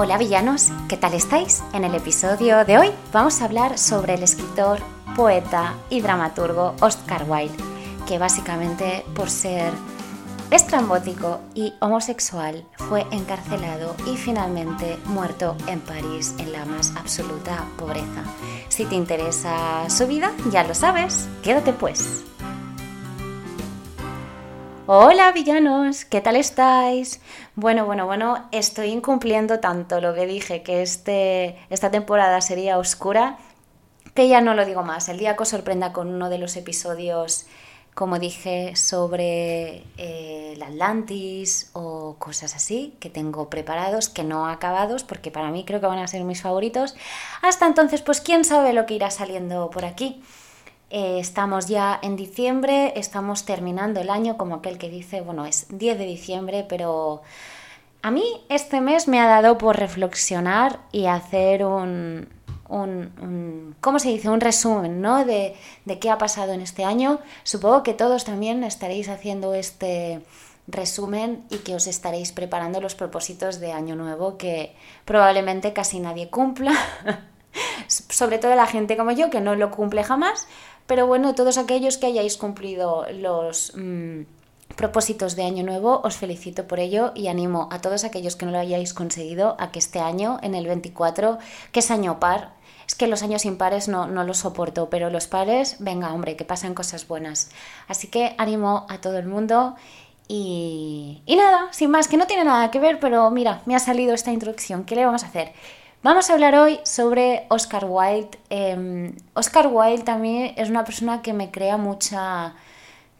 Hola villanos, ¿qué tal estáis? En el episodio de hoy vamos a hablar sobre el escritor, poeta y dramaturgo Oscar Wilde, que básicamente por ser estrambótico y homosexual fue encarcelado y finalmente muerto en París en la más absoluta pobreza. Si te interesa su vida, ya lo sabes, quédate pues. Hola villanos, ¿qué tal estáis? Bueno, bueno, bueno, estoy incumpliendo tanto lo que dije que este, esta temporada sería oscura que ya no lo digo más. El día que os sorprenda con uno de los episodios, como dije, sobre eh, el Atlantis o cosas así que tengo preparados, que no acabados, porque para mí creo que van a ser mis favoritos. Hasta entonces, pues quién sabe lo que irá saliendo por aquí. Eh, estamos ya en diciembre, estamos terminando el año como aquel que dice, bueno, es 10 de diciembre, pero a mí este mes me ha dado por reflexionar y hacer un, un, ¿cómo se dice? Un resumen, ¿no? De, de qué ha pasado en este año. Supongo que todos también estaréis haciendo este resumen y que os estaréis preparando los propósitos de año nuevo que probablemente casi nadie cumpla. Sobre todo la gente como yo que no lo cumple jamás, pero bueno, todos aquellos que hayáis cumplido los mm, propósitos de Año Nuevo, os felicito por ello y animo a todos aquellos que no lo hayáis conseguido a que este año, en el 24, que es año par, es que los años impares no, no los soporto, pero los pares, venga hombre, que pasan cosas buenas. Así que animo a todo el mundo y, y nada, sin más, que no tiene nada que ver, pero mira, me ha salido esta introducción, ¿qué le vamos a hacer? Vamos a hablar hoy sobre Oscar Wilde. Em, Oscar Wilde también es una persona que me crea mucha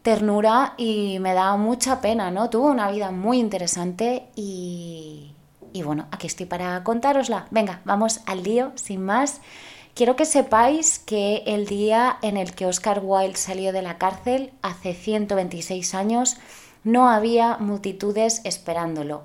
ternura y me da mucha pena, ¿no? Tuvo una vida muy interesante y, y bueno, aquí estoy para contárosla. Venga, vamos al lío, sin más. Quiero que sepáis que el día en el que Oscar Wilde salió de la cárcel, hace 126 años, no había multitudes esperándolo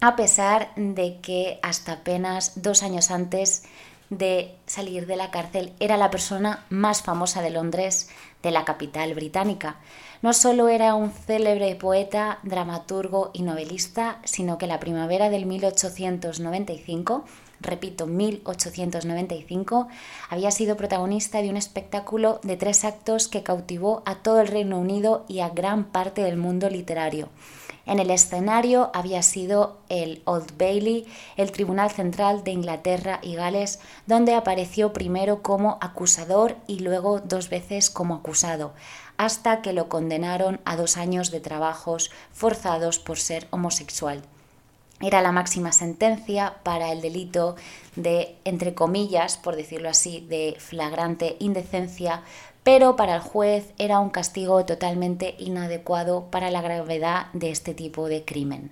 a pesar de que hasta apenas dos años antes de salir de la cárcel era la persona más famosa de Londres, de la capital británica. No solo era un célebre poeta, dramaturgo y novelista, sino que la primavera del 1895, repito, 1895, había sido protagonista de un espectáculo de tres actos que cautivó a todo el Reino Unido y a gran parte del mundo literario. En el escenario había sido el Old Bailey, el Tribunal Central de Inglaterra y Gales, donde apareció primero como acusador y luego dos veces como acusado, hasta que lo condenaron a dos años de trabajos forzados por ser homosexual. Era la máxima sentencia para el delito de, entre comillas, por decirlo así, de flagrante indecencia pero para el juez era un castigo totalmente inadecuado para la gravedad de este tipo de crimen.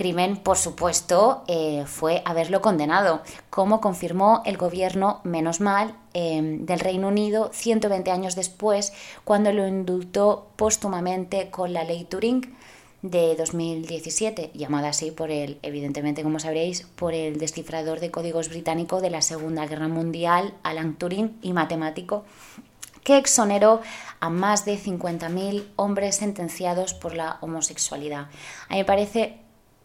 Crimen, por supuesto, eh, fue haberlo condenado, como confirmó el gobierno, menos mal, em, del Reino Unido 120 años después, cuando lo indultó póstumamente con la ley Turing de 2017, llamada así por el, evidentemente, como sabréis, por el descifrador de códigos británico de la Segunda Guerra Mundial, Alan Turing, y matemático, que exoneró a más de 50.000 hombres sentenciados por la homosexualidad. A mí me parece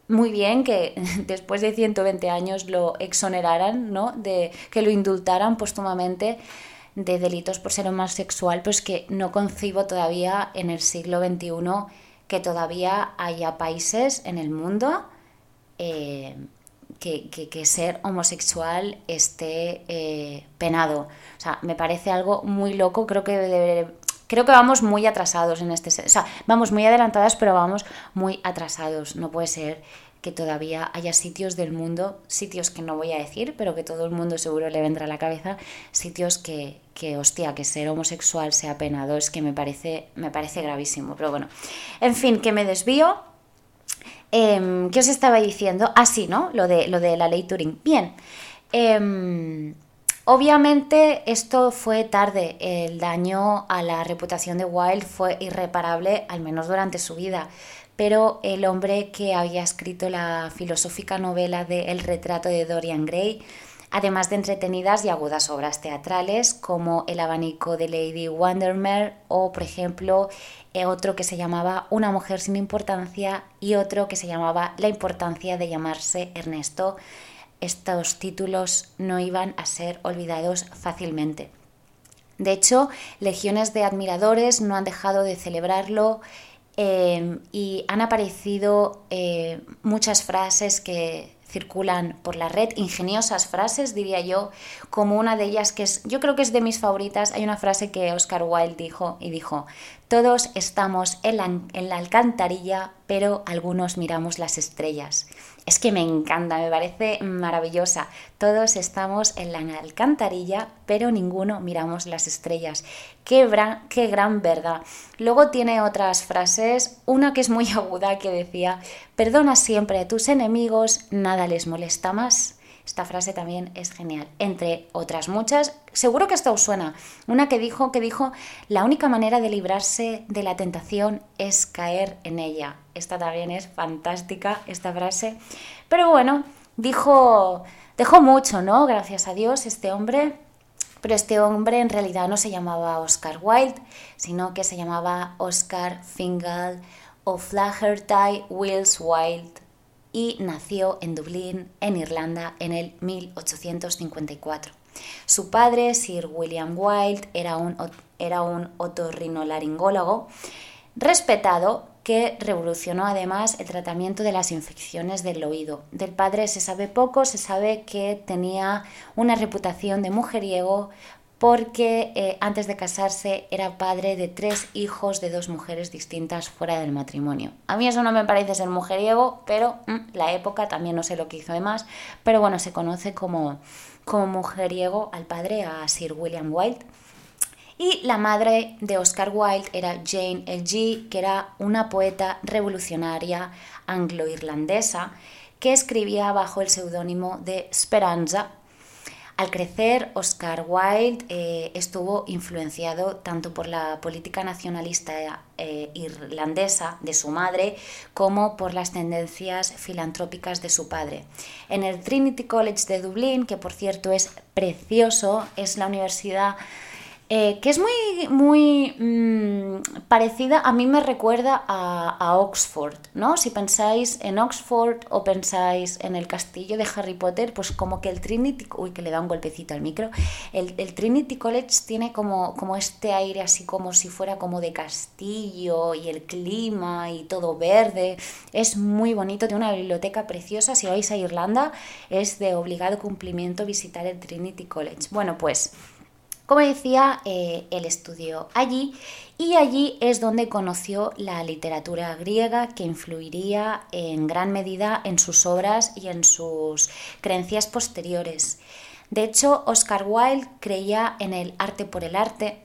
muy bien que después de 120 años lo exoneraran, ¿no? de, que lo indultaran póstumamente de delitos por ser homosexual, pues que no concibo todavía en el siglo XXI que todavía haya países en el mundo eh, que, ser homosexual esté eh, penado. O sea, me parece algo muy loco, creo que creo que vamos muy atrasados en este... O sea, vamos muy adelantadas, pero vamos muy atrasados. No puede ser que todavía haya sitios del mundo, sitios que no voy a decir, pero que todo el mundo seguro le vendrá a la cabeza, sitios que, que hostia, que ser homosexual sea penado, es que me parece, me parece gravísimo. Pero bueno, en fin, que me desvío Em, ¿Qué os estaba diciendo? Ah, sí, ¿no? Lo de, lo de la ley Turing. Bien. Em, obviamente esto fue tarde. El daño a la reputación de Wilde fue irreparable, al menos durante su vida. Pero el hombre que había escrito la filosófica novela de El retrato de Dorian Gray, además de entretenidas y agudas obras teatrales como El abanico de Lady Windermere o, por ejemplo, otro que se llamaba Una mujer sin importancia y otro que se llamaba La importancia de llamarse Ernesto. estos títulos no iban a ser olvidados fácilmente. De hecho, legiones de admiradores no han dejado de celebrarlo eh, y han aparecido eh, muchas frases que circulan por la red, ingeniosas frases, diría yo, como una de ellas que es, yo creo que es de mis favoritas, hay una frase que Oscar Wilde dijo y dijo, todos estamos en la, en la alcantarilla, pero algunos miramos las estrellas. Es que me encanta, me parece maravillosa. Todos estamos en la alcantarilla, pero ninguno miramos las estrellas. Qué, qué gran verdad. Luego tiene otras frases, una que es muy aguda que decía, perdona siempre a tus enemigos, nada les molesta más. Esta frase también es genial, entre otras muchas. Seguro que esta os suena. Una que dijo que dijo, la única manera de librarse de la tentación es caer en ella. Esta también es fantástica, esta frase. Pero bueno, dijo, dejó mucho, ¿no? Gracias a Dios, este hombre. Pero este hombre en realidad no se llamaba Oscar Wilde, sino que se llamaba Oscar Fingal O'Flaherty Wills Wilde y nació en Dublín, en Irlanda, en el 1854. Su padre, Sir William Wilde, era un, era un otorrinolaringólogo respetado que revolucionó además el tratamiento de las infecciones del oído. Del padre se sabe poco, se sabe que tenía una reputación de mujeriego porque eh, antes de casarse era padre de tres hijos de dos mujeres distintas fuera del matrimonio. A mí eso no me parece ser mujeriego, pero mm, la época también no sé lo que hizo de más, pero bueno, se conoce como, como mujeriego al padre, a Sir William Wilde. Y la madre de Oscar Wilde era Jane L.G., que era una poeta revolucionaria anglo-irlandesa que escribía bajo el seudónimo de Speranza al crecer, Oscar Wilde eh, estuvo influenciado tanto por la política nacionalista eh, irlandesa de su madre como por las tendencias filantrópicas de su padre. En el Trinity College de Dublín, que por cierto es precioso, es la universidad eh, que es muy, muy mm, parecida, a mí me recuerda a, Oxford, ¿no? Si pensáis en Oxford o pensáis en el castillo de Harry Potter, pues como que el Trinity, uy, que le da un golpecito al micro, el, Trinity College tiene como, como este aire así como si fuera como de castillo y el clima y todo verde, es muy bonito, tiene una biblioteca preciosa, si vais a Irlanda es de obligado cumplimiento visitar el Trinity College. Bueno, pues... Como decía, eh, él estudió allí y allí es donde conoció la literatura griega que influiría en gran medida en sus obras y en sus creencias posteriores. De hecho, Oscar Wilde creía en el arte por el arte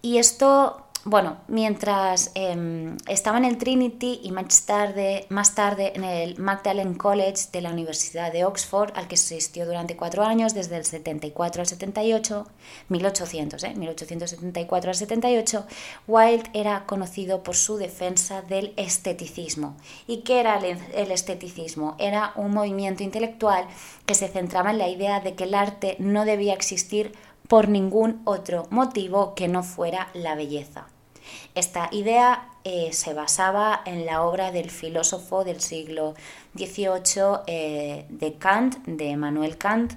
y esto bueno, mientras em, estaba en el Trinity y más tarde, más tarde en el Magdalen College de la Universidad de Oxford, al que asistió durante cuatro años, desde el 74 al 78, 1800, eh, 1874 al 78, Wilde era conocido por su defensa del esteticismo. ¿Y qué era el esteticismo? Era un movimiento intelectual que se centraba en la idea de que el arte no debía existir por ningún otro motivo que no fuera la belleza. Esta idea eh, se basaba en la obra del filósofo del siglo XVIII eh, de Kant, de Emmanuel Kant,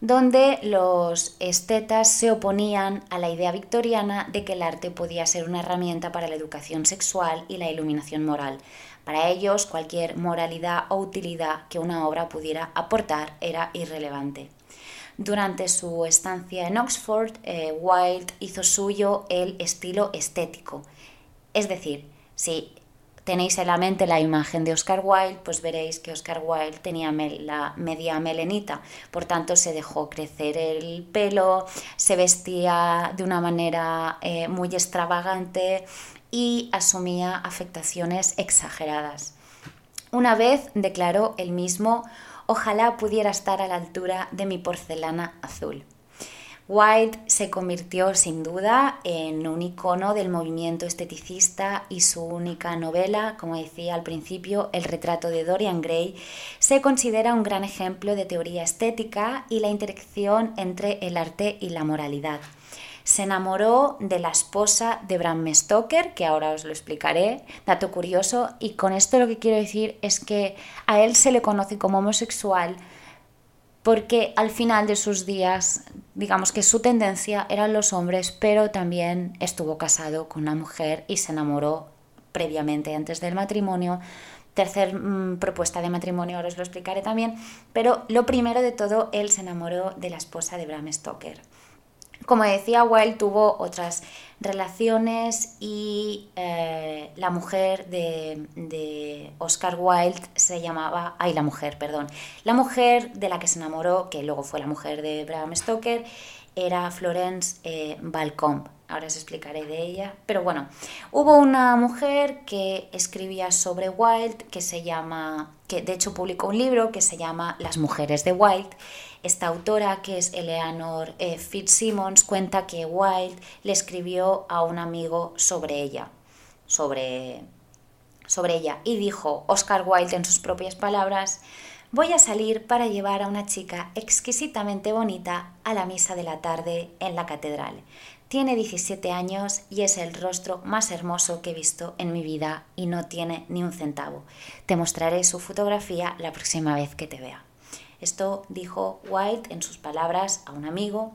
donde los estetas se oponían a la idea victoriana de que el arte podía ser una herramienta para la educación sexual y la iluminación moral. Para ellos, cualquier moralidad o utilidad que una obra pudiera aportar era irrelevante. Durante su estancia en Oxford, eh, Wilde hizo suyo el estilo estético. Es decir, si tenéis en la mente la imagen de Oscar Wilde, pues veréis que Oscar Wilde tenía la media melenita, por tanto se dejó crecer el pelo, se vestía de una manera eh, muy extravagante y asumía afectaciones exageradas. Una vez declaró el mismo Ojalá pudiera estar a la altura de mi porcelana azul. Wilde se convirtió sin duda en un icono del movimiento esteticista y su única novela, como decía al principio, El retrato de Dorian Gray, se considera un gran ejemplo de teoría estética y la interacción entre el arte y la moralidad se enamoró de la esposa de Bram Stoker, que ahora os lo explicaré, dato curioso, y con esto lo que quiero decir es que a él se le conoce como homosexual, porque al final de sus días, digamos que su tendencia eran los hombres, pero también estuvo casado con una mujer y se enamoró previamente antes del matrimonio. Tercer mm, propuesta de matrimonio, ahora os lo explicaré también, pero lo primero de todo, él se enamoró de la esposa de Bram Stoker. Como decía, Wilde tuvo otras relaciones y eh, la mujer de, Oscar Wilde se llamaba, ay la mujer, perdón, la mujer de la que se enamoró, que luego fue la mujer de Bram Stoker, era Florence eh, Balcombe. Ahora os explicaré de ella. Pero bueno, hubo una mujer que escribía sobre Wilde, que se llama, que de hecho publicó un libro que se llama Las mujeres de Wilde esta autora, que es Eleanor eh, Fitzsimmons, cuenta que Wilde le escribió a un amigo sobre ella, sobre, sobre ella, y dijo Oscar Wilde en sus propias palabras, voy a salir para llevar a una chica exquisitamente bonita a la misa de la tarde en la catedral. Tiene 17 años y es el rostro más hermoso que he visto en mi vida y no tiene ni un centavo. Te mostraré su fotografía la próxima vez que te vea. Esto dijo Wilde en sus palabras a un amigo.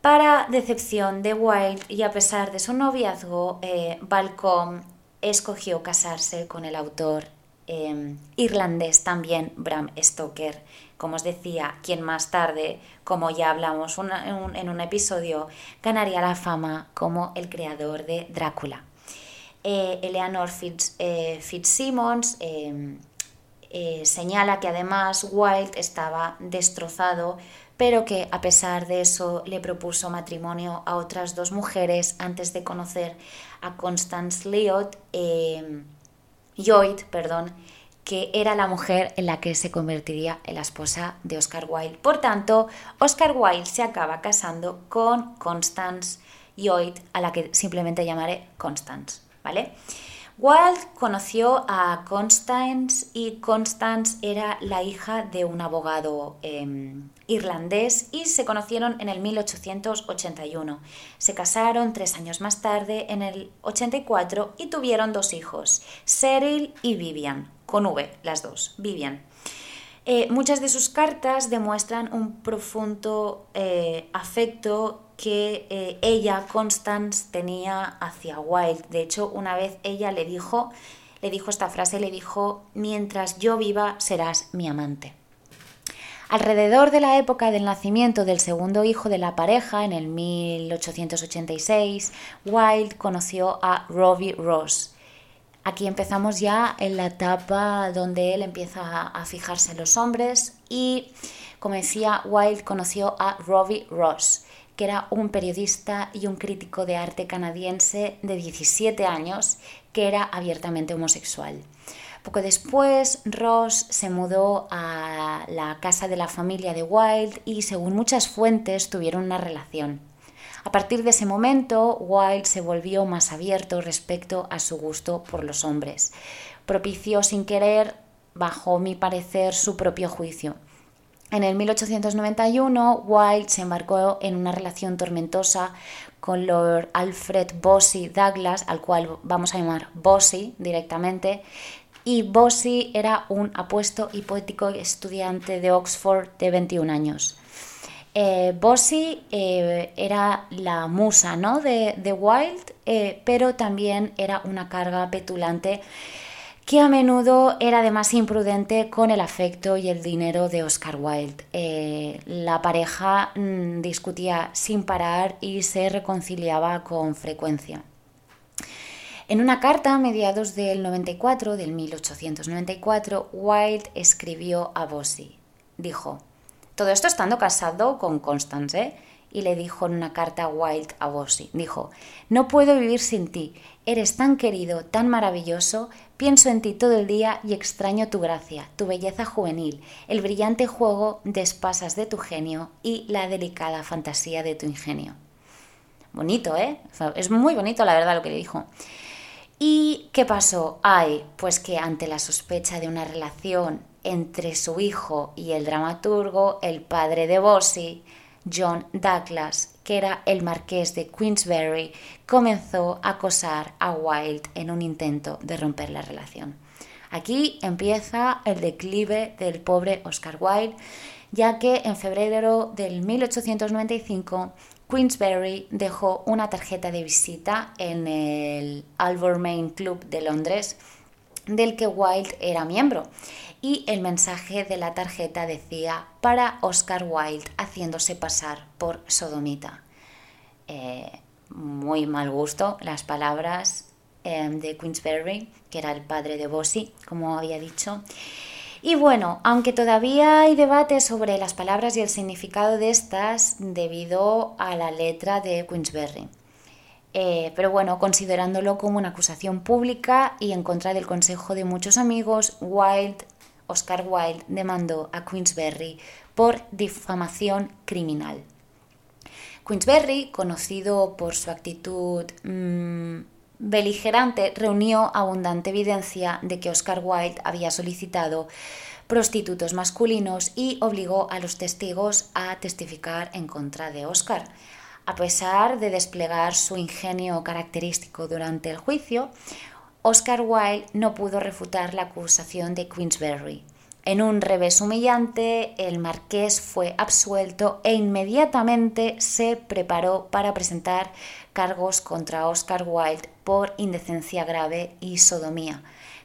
Para decepción de Wilde y a pesar de su noviazgo, eh, Balcom escogió casarse con el autor em, irlandés también, Bram Stoker, como os decía, quien más tarde, como ya hablamos en, un, episodio, ganaría la fama como el creador de Drácula. Eh, Eleanor Fitz, eh, Fitzsimmons eh, señala que además Wilde estaba destrozado, pero que a pesar de eso le propuso matrimonio a otras dos mujeres antes de conocer a Constance Lloyd, eh, perdón, que era la mujer en la que se convertiría en la esposa de Oscar Wilde. Por tanto, Oscar Wilde se acaba casando con Constance Lloyd, a la que simplemente llamaré Constance, ¿vale? Wilde conoció a Constance y Constance era la hija de un abogado em, irlandés y se conocieron en el 1881. Se casaron tres años más tarde, en el 84, y tuvieron dos hijos, Cyril y Vivian, con V, las dos, Vivian. Eh, muchas de sus cartas demuestran un profundo eh, afecto que eh, ella, Constance, tenía hacia Wilde. De hecho, una vez ella le dijo, le dijo esta frase, le dijo, mientras yo viva serás mi amante. Alrededor de la época del nacimiento del segundo hijo de la pareja, en el 1886, Wilde conoció a Robbie Ross. Aquí empezamos ya en la etapa donde él empieza a fijarse en los hombres y, como decía, Wilde conoció a Robbie Ross que era un periodista y un crítico de arte canadiense de 17 años que era abiertamente homosexual. Poco después, Ross se mudó a la casa de la familia de Wilde y, según muchas fuentes, tuvieron una relación. A partir de ese momento, Wilde se volvió más abierto respecto a su gusto por los hombres. Propició sin querer, bajo mi parecer, su propio juicio. En el 1891, Wilde se embarcó en una relación tormentosa con Lord Alfred Bossy Douglas, al cual vamos a llamar Bossy directamente, y Bossy era un apuesto y poético estudiante de Oxford de 21 años. Eh, Bossy eh, era la musa ¿no? de, Wilde, eh, pero también era una carga petulante que a menudo era además imprudente con el afecto y el dinero de Oscar Wilde. Eh, la pareja mm, discutía sin parar y se reconciliaba con frecuencia. En una carta a mediados del 94, del 1894, Wilde escribió a Bossy. Dijo, todo esto estando casado con Constance, ¿eh? y le dijo en una carta a Wilde a Bossy, dijo, no puedo vivir sin ti, eres tan querido, tan maravilloso, pienso en ti todo el día y extraño tu gracia, tu belleza juvenil, el brillante juego de espasas de tu genio y la delicada fantasía de tu ingenio. Bonito, ¿eh? Es muy bonito la verdad lo que le dijo. ¿Y qué pasó? Ay, pues que ante la sospecha de una relación entre su hijo y el dramaturgo, el padre de Bossy, John Douglas, que era el marqués de Queensberry, comenzó a acosar a Wilde en un intento de romper la relación. Aquí empieza el declive del pobre Oscar Wilde, ya que en febrero del 1895 Queensberry dejó una tarjeta de visita en el Alvermain Club de Londres, del que Wilde era miembro. Y el mensaje de la tarjeta decía para Oscar Wilde haciéndose pasar por sodomita. Eh, muy mal gusto las palabras eh, de Queensberry, que era el padre de Bossy, como había dicho. Y bueno, aunque todavía hay debate sobre las palabras y el significado de estas debido a la letra de Queensberry. Eh, pero bueno, considerándolo como una acusación pública y en contra del consejo de muchos amigos, Wilde, Oscar Wilde demandó a Queensberry por difamación criminal. Queensberry, conocido por su actitud mm, beligerante, reunió abundante evidencia de que Oscar Wilde había solicitado prostitutos masculinos y obligó a los testigos a testificar en contra de Oscar. A pesar de desplegar su ingenio característico durante el juicio, Oscar Wilde no pudo refutar la acusación de Queensberry. En un revés humillante, el marqués fue absuelto e inmediatamente se preparó para presentar cargos contra Oscar Wilde por indecencia grave y sodomía,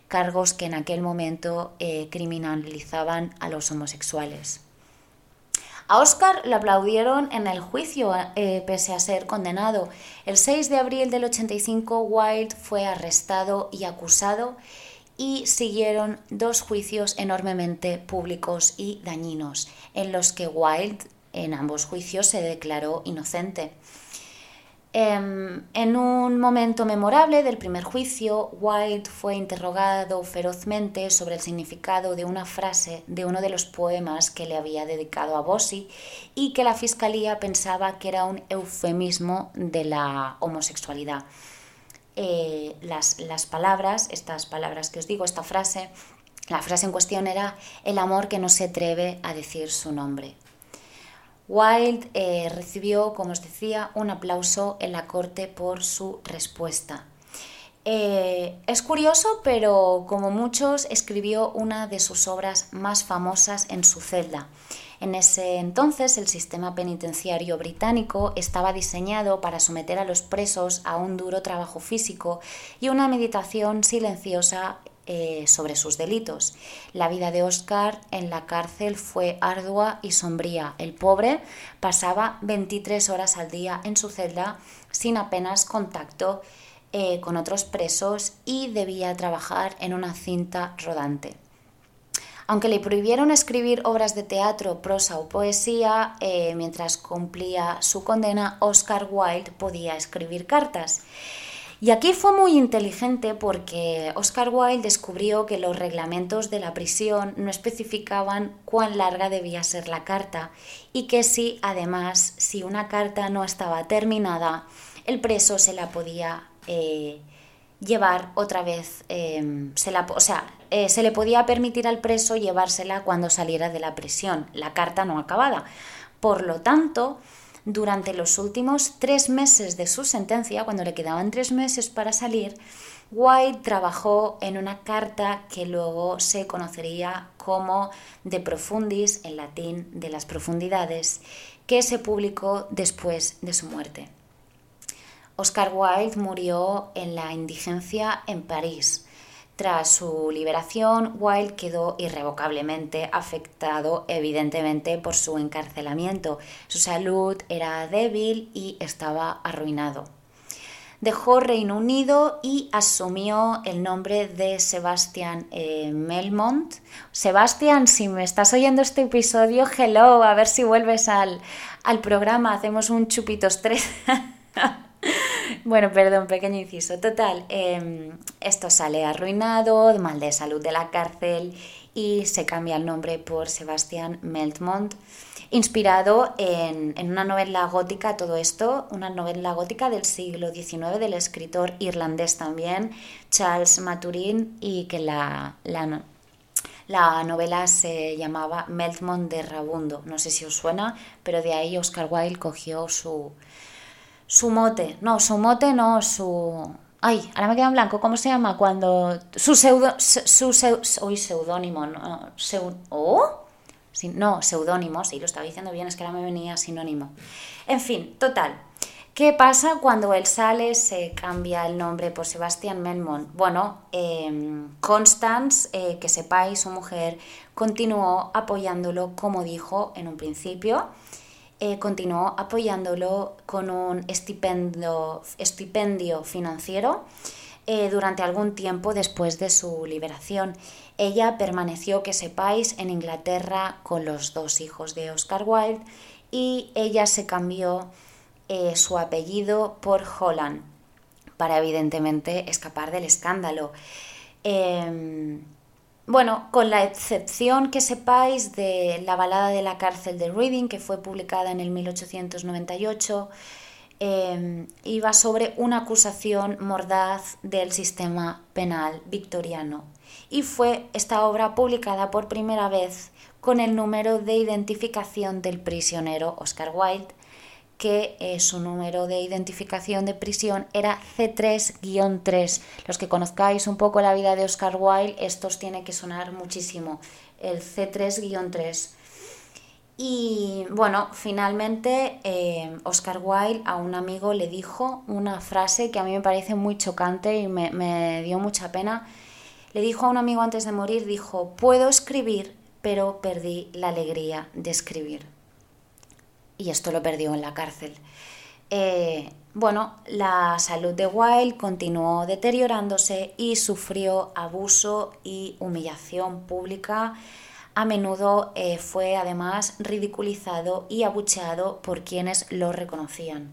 cargos que en aquel momento eh, criminalizaban a los homosexuales. A Oscar le aplaudieron en el juicio eh, pese a ser condenado. El 6 de abril del 85 Wilde fue arrestado y acusado y siguieron dos juicios enormemente públicos y dañinos, en los que Wilde en ambos juicios se declaró inocente. Em, en un momento memorable del primer juicio, Wilde fue interrogado ferozmente sobre el significado de una frase de uno de los poemas que le había dedicado a Bossi y que la fiscalía pensaba que era un eufemismo de la homosexualidad. Eh, las, las palabras, estas palabras que os digo, esta frase, la frase en cuestión era el amor que no se atreve a decir su nombre. Wilde eh, recibió, como os decía, un aplauso en la corte por su respuesta. Eh, es curioso, pero como muchos, escribió una de sus obras más famosas en su celda. En ese entonces el sistema penitenciario británico estaba diseñado para someter a los presos a un duro trabajo físico y una meditación silenciosa eh, sobre sus delitos. La vida de Oscar en la cárcel fue ardua y sombría. El pobre pasaba 23 horas al día en su celda sin apenas contacto eh, con otros presos y debía trabajar en una cinta rodante. Aunque le prohibieron escribir obras de teatro, prosa o poesía, eh, mientras cumplía su condena, Oscar Wilde podía escribir cartas. Y aquí fue muy inteligente porque Oscar Wilde descubrió que los reglamentos de la prisión no especificaban cuán larga debía ser la carta y que si además si una carta no estaba terminada, el preso se la podía eh, llevar otra vez, eh, se la, o sea, eh, se le podía permitir al preso llevársela cuando saliera de la prisión, la carta no acabada. Por lo tanto, durante los últimos tres meses de su sentencia, cuando le quedaban tres meses para salir, White trabajó en una carta que luego se conocería como De Profundis, en latín de las profundidades, que se publicó después de su muerte. Oscar Wilde murió en la indigencia en París. Tras su liberación, Wilde quedó irrevocablemente afectado, evidentemente, por su encarcelamiento. Su salud era débil y estaba arruinado. Dejó Reino Unido y asumió el nombre de Sebastian eh, Melmont. Sebastian, si me estás oyendo este episodio, hello, a ver si vuelves al, al programa, hacemos un chupitos tres. Bueno, perdón, pequeño inciso. Total, em, esto sale arruinado, mal de salud de la cárcel y se cambia el nombre por Sebastián Meltmont, inspirado en, una novela gótica, todo esto, una novela gótica del siglo XIX del escritor irlandés también, Charles Maturin, y que la, la, la novela se llamaba Meltmont de Rabundo. No sé si os suena, pero de ahí Oscar Wilde cogió su, su mote, no, su mote no, su, Ay, ahora me queda en blanco. ¿Cómo se llama? Cuando. Su pseudo. Su, uy, seudónimo. No, ¿Oh? no, seudónimo. Sí, lo estaba diciendo bien, es que ahora me venía sinónimo. En fin, total. ¿Qué pasa cuando él sale, se cambia el nombre por Sebastián Melmont? Bueno, em, Constance, eh, que sepáis, su mujer, continuó apoyándolo, como dijo en un principio, eh, continuó apoyándolo con un estipendio, estipendio financiero eh, durante algún tiempo después de su liberación. Ella permaneció, que sepáis, en Inglaterra con los dos hijos de Oscar Wilde y ella se cambió eh, su apellido por Holland para evidentemente escapar del escándalo. Em, bueno, con la excepción que sepáis de la balada de la cárcel de Reading, que fue publicada en el 1898, em, iba sobre una acusación mordaz del sistema penal victoriano. Y fue esta obra publicada por primera vez con el número de identificación del prisionero Oscar Wilde que eh, su número de identificación de prisión era C3-3. Los que conozcáis un poco la vida de Oscar Wilde, estos tiene que sonar muchísimo, el C3-3. Y bueno, finalmente eh, Oscar Wilde a un amigo le dijo una frase que a mí me parece muy chocante y me, me dio mucha pena. Le dijo a un amigo antes de morir, dijo, puedo escribir, pero perdí la alegría de escribir y esto lo perdió en la cárcel. Eh, bueno, la salud de Wilde continuó deteriorándose y sufrió abuso y humillación pública. A menudo eh, fue además ridiculizado y abucheado por quienes lo reconocían.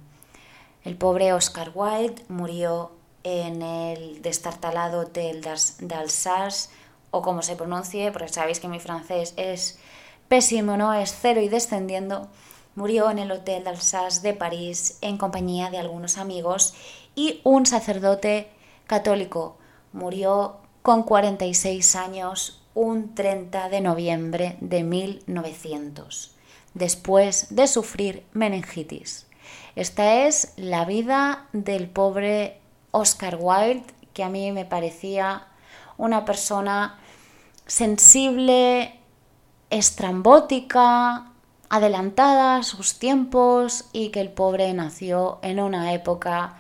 El pobre Oscar Wilde murió en el destartalado hotel d'Alsace, o como se pronuncie, porque sabéis que mi francés es pésimo, no es cero y descendiendo Murió en el Hotel d'Alsace de París en compañía de algunos amigos y un sacerdote católico. Murió con 46 años un 30 de noviembre de 1900, después de sufrir meningitis. Esta es la vida del pobre Oscar Wilde, que a mí me parecía una persona sensible, estrambótica, adelantada a sus tiempos y que el pobre nació en una época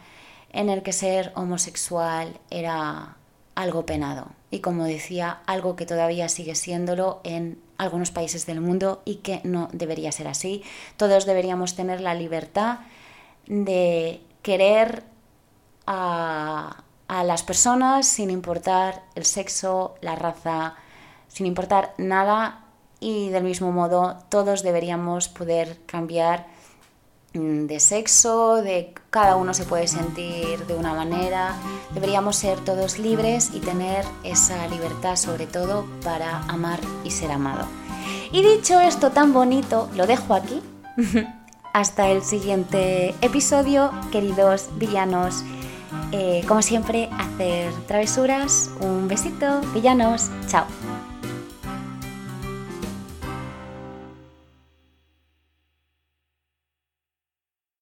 en el que ser homosexual era algo penado y como decía, algo que todavía sigue siéndolo en algunos países del mundo y que no debería ser así. Todos deberíamos tener la libertad de querer a, a las personas sin importar el sexo, la raza, sin importar nada y del mismo modo todos deberíamos poder cambiar mm, de sexo, de cada uno se puede sentir de una manera, deberíamos ser todos libres y tener esa libertad sobre todo para amar y ser amado. Y dicho esto tan bonito, lo dejo aquí. Hasta el siguiente episodio, queridos villanos. Eh, como siempre, hacer travesuras. Un besito, villanos. Chao.